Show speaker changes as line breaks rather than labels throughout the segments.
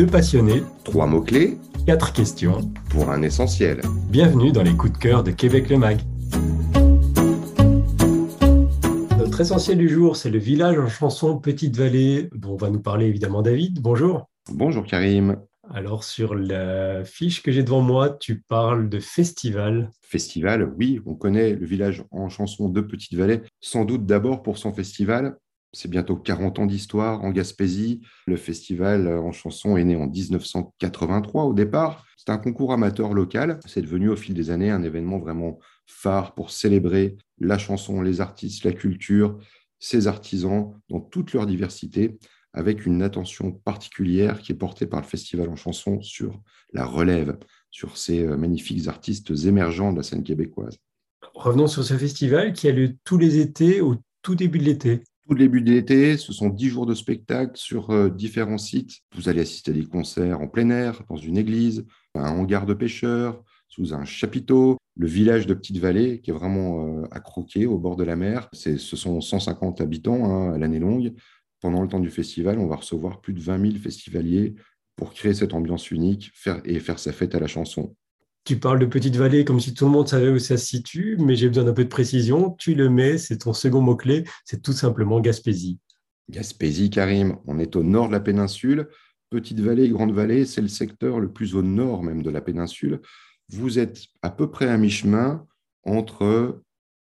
Deux passionnés,
Trois mots-clés
quatre questions.
pour un essentiel.
Bienvenue dans les coups de cœur de Québec le Mag. Notre essentiel du jour, c'est le village en chanson Petite Vallée, dont va nous parler évidemment David. Bonjour.
Bonjour Karim.
Alors sur la fiche que j'ai devant moi, tu parles de festival.
Festival, oui, on connaît le village en chanson de Petite-Vallée, sans doute d'abord pour son festival. C'est bientôt 40 ans d'histoire en Gaspésie. Le festival en chanson est né en 1983 au départ. C'est un concours amateur local. C'est devenu au fil des années un événement vraiment phare pour célébrer la chanson, les artistes, la culture, ses artisans dans toute leur diversité, avec une attention particulière qui est portée par le festival en chanson sur la relève, sur ces euh, magnifiques artistes émergents de la scène québécoise.
Revenons sur ce festival qui a lieu tous les étés au tout début de l'été.
Tout début de l'été, ce sont dix jours de spectacle sur euh, différents sites. Vous allez assister à des concerts en plein air, dans une église, un hangar de pêcheurs, sous un chapiteau, le village de Petite-Vallée, qui est vraiment euh, à croquer au bord de la mer. Ce sont 150 habitants hein, à l'année longue. Pendant le temps du festival, on va recevoir plus de 20 000 festivaliers pour créer cette ambiance unique et faire sa fête à la chanson.
Tu parles de Petite Vallée comme si tout le monde savait où ça se situe, mais j'ai besoin d'un peu de précision. Tu le mets, c'est ton second mot-clé, c'est tout simplement Gaspésie.
Gaspésie, Karim, on est au nord de la péninsule. Petite-Vallée, Grande-Vallée, c'est le secteur le plus au nord même de la péninsule. Vous êtes à peu près à mi-chemin entre,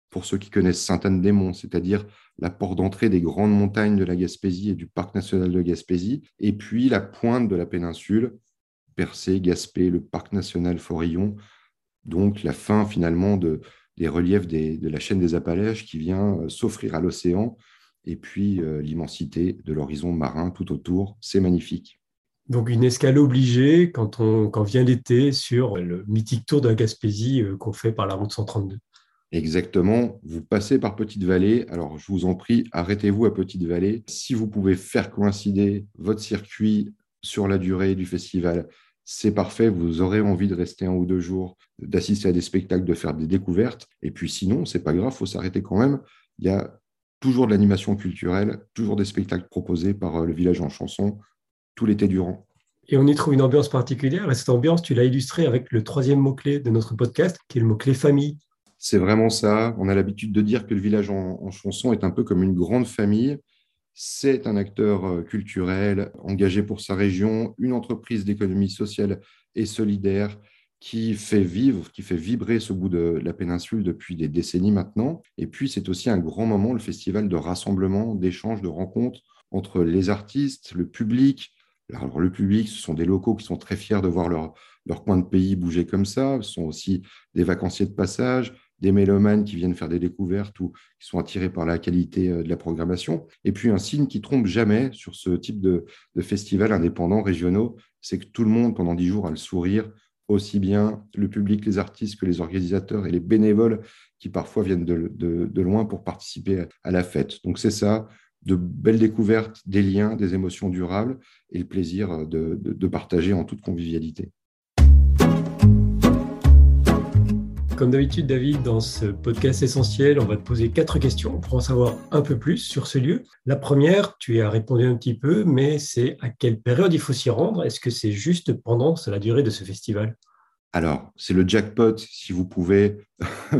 pour ceux qui connaissent Sainte-Anne-des-Monts, c'est-à-dire la porte d'entrée des grandes montagnes de la Gaspésie et du parc national de Gaspésie, et puis la pointe de la péninsule, Percé, Gaspé, le parc national Forillon, donc la fin finalement de, des reliefs des- de la chaîne des Appalaches qui vient euh, s'offrir à l'océan, et puis euh, l'immensité de l'horizon marin tout autour, c'est magnifique.
Donc une escale obligée quand, on, quand vient l'été sur le mythique tour de la Gaspésie euh, qu'on fait par la route 132.
Exactement, vous passez par Petite-Vallée, alors je vous en prie, arrêtez-vous à Petite-Vallée. Si vous pouvez faire coïncider votre circuit sur la durée du festival, c'est parfait, vous aurez envie de rester un ou deux jours, d'assister à des spectacles, de faire des découvertes. Et puis sinon, c'est pas grave, faut s'arrêter quand même. Il y a toujours de l'animation culturelle, toujours des spectacles proposés par euh, le village en chanson tout l'été durant.
Et on y trouve une ambiance particulière, et cette ambiance, tu l'as illustrée avec le troisième mot-clé de notre podcast, qui est le mot-clé famille.
C'est vraiment ça. On a l'habitude de dire que le village en, en chanson est un peu comme une grande famille. C'est un acteur euh, culturel engagé pour sa région, une entreprise d'économie sociale et solidaire qui fait vivre, qui fait vibrer ce bout de la péninsule depuis des décennies maintenant. Et puis, c'est aussi un grand moment, le festival de rassemblement, d'échange, de rencontres entre les artistes, le public. Alors, le public, ce sont des locaux qui sont très fiers de voir leur, leur coin de pays bouger comme ça. Ce sont aussi des vacanciers de passage, des mélomanes qui viennent faire des découvertes ou qui sont attirés par la qualité euh, de la programmation. Et puis un signe qui trompe jamais sur ce type de, festivals indépendants, régionaux, c'est que tout le monde pendant dix jours a le sourire, aussi bien le public, les artistes que les organisateurs et les bénévoles qui parfois viennent de, loin pour participer à la fête. Donc c'est ça, de belles découvertes, des liens, des émotions durables et le plaisir de- de partager en toute convivialité.
Comme d'habitude, David, dans ce podcast essentiel, on va te poser quatre questions pour en savoir un peu plus sur ce lieu. La première, tu y as répondu un petit peu, mais c'est à quelle période il faut s'y rendre? Est-ce que c'est juste pendant la durée de ce festival?
Alors, c'est le jackpot si vous pouvez,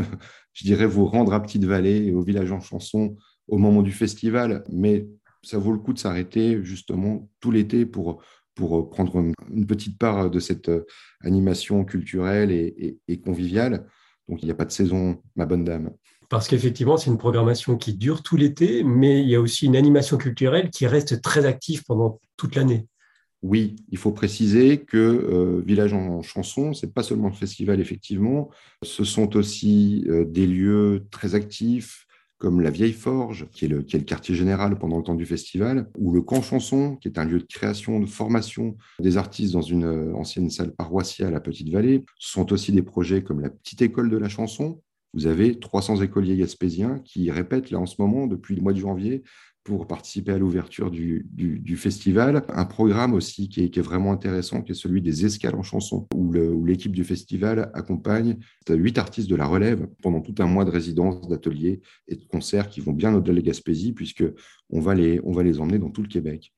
je dirais, vous rendre à Petite-Vallée et au village en chanson au moment du festival, mais ça vaut le coup de s'arrêter justement tout l'été pour, pour prendre une, petite part de cette euh, animation culturelle et- et conviviale. Donc, il n'y a pas de saison, ma bonne dame.
Parce qu'effectivement, c'est une programmation qui dure tout l'été, mais il y a aussi une animation culturelle qui reste très active pendant toute l'année.
Oui, il faut préciser que euh, Village en chanson, c'est pas seulement le festival, effectivement, ce sont aussi euh, des lieux très actifs, comme la Vieille Forge, qui est, le, quartier général pendant le temps du festival, ou le Camp Chanson, qui est un lieu de création, de formation des artistes dans une euh, ancienne salle paroissiale à Petite-Vallée. Ce sont aussi des projets comme la Petite École de la Chanson. Vous avez 300 écoliers gaspésiens qui répètent là en ce moment, depuis le mois de janvier, pour participer à l'ouverture du, festival. Un programme aussi qui est, vraiment intéressant, qui est celui des escales en chanson, où l'équipe du festival accompagne huit artistes de la relève pendant tout un mois de résidence, d'ateliers et de concerts qui vont bien au-delà de Gaspésie, puisqu'on on va les emmener dans tout le Québec.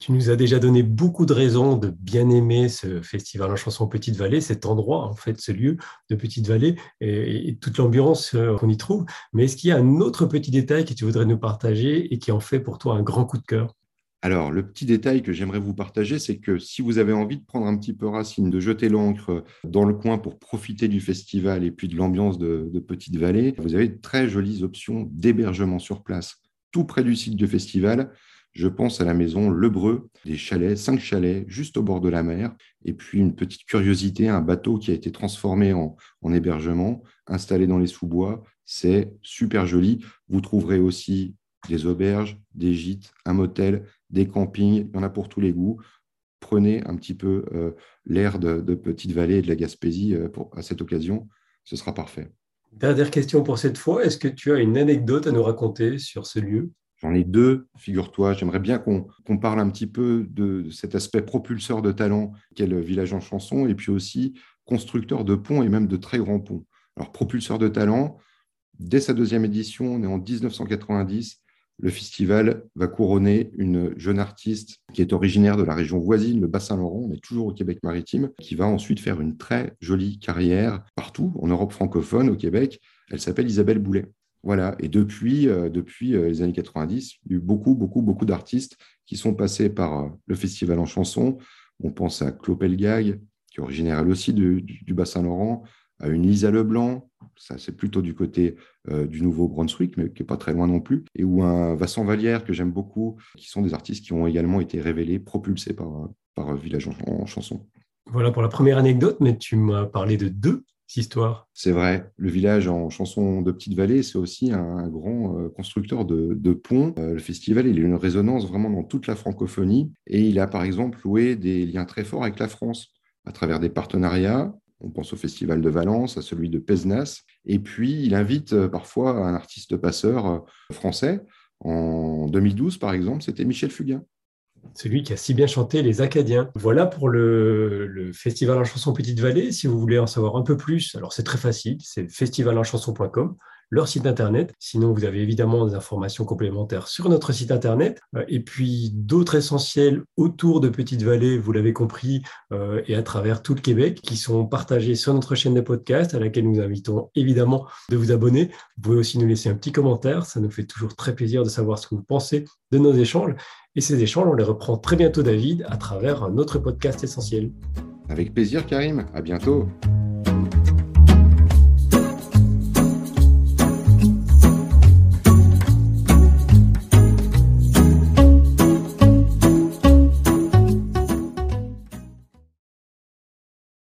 Tu nous as déjà donné beaucoup de raisons de bien aimer ce festival en chanson Petite Vallée, cet endroit, en fait, ce lieu de Petite Vallée et, toute l'ambiance euh, qu'on y trouve. Mais est-ce qu'il y a un autre petit détail que tu voudrais nous partager et qui en fait pour toi un grand coup de cœur?
Alors, le petit détail que j'aimerais vous partager, c'est que si vous avez envie de prendre un petit peu racine, de jeter l'encre dans le coin pour profiter du festival et puis de l'ambiance de, de Petite Vallée, vous avez de très jolies options d'hébergement sur place, tout près du site du festival. Je pense à la maison Lebreu, des chalets, cinq chalets juste au bord de la mer, et puis une petite curiosité, un bateau qui a été transformé en, hébergement, installé dans les sous-bois. C'est super joli. Vous trouverez aussi des auberges, des gîtes, un motel, des campings, il y en a pour tous les goûts. Prenez un petit peu euh, l'air de, Petite Vallée et de la Gaspésie euh, à cette occasion, ce sera parfait.
Dernière question pour cette fois, est-ce que tu as une anecdote à nous raconter sur ce lieu?
J'en ai deux, figure-toi. J'aimerais bien qu'on parle un petit peu de, cet aspect propulseur de talent qu'est le village en chanson, et puis aussi constructeur de ponts et même de très grands ponts. Alors, propulseur de talent, dès sa deuxième édition, on est en 1990, le festival va couronner une jeune artiste qui est originaire de la région voisine, le Bas-Saint-Laurent, on est toujours au Québec maritime, qui va ensuite faire une très jolie carrière partout en Europe francophone, au Québec. Elle s'appelle Isabelle Boulet. Voilà, et depuis, euh, euh, les années 90, il y a eu beaucoup, beaucoup, beaucoup d'artistes qui sont passés par euh, le festival en chanson. On pense à Clopelgag, qui est originaire aussi du, Bas-Saint-Laurent, à une Lisa Leblanc, ça c'est plutôt du côté du Nouveau-Brunswick, mais qui n'est pas très loin non plus, et ou un Vincent Vallière que j'aime beaucoup, qui sont des artistes qui ont également été révélés, propulsés par, par Village en chanson.
Voilà pour la première anecdote, mais tu m'as parlé de deux
C'est vrai. Le village en chanson de Petite Vallée, c'est aussi un, grand euh, constructeur de, ponts. Euh, le festival, il a une résonance vraiment dans toute la francophonie et il a par exemple loué des liens très forts avec la France à travers des partenariats. On pense au Festival de Valence, à celui de Pesnas. Et puis, il invite euh, parfois un artiste passeur français. En 2012, par exemple, c'était Michel Fugain
celui qui a si bien chanté les Acadiens. Voilà pour le, Festival en chanson Petite Vallée. Si vous voulez en savoir un peu plus, alors c'est très facile, c'est festivalenchanson.com leur site internet. Sinon, vous avez évidemment des informations complémentaires sur notre site internet. Euh, et puis d'autres essentiels autour de Petite-Vallée, vous l'avez compris, euh, et à travers tout le Québec, qui sont partagés sur notre chaîne de podcast, à laquelle nous invitons évidemment de vous abonner. Vous pouvez aussi nous laisser un petit commentaire. Ça nous fait toujours très plaisir de savoir ce que vous pensez de nos échanges. Et ces échanges, on les reprend très bientôt, David, à travers un autre podcast essentiel.
Avec plaisir, Karim. À bientôt.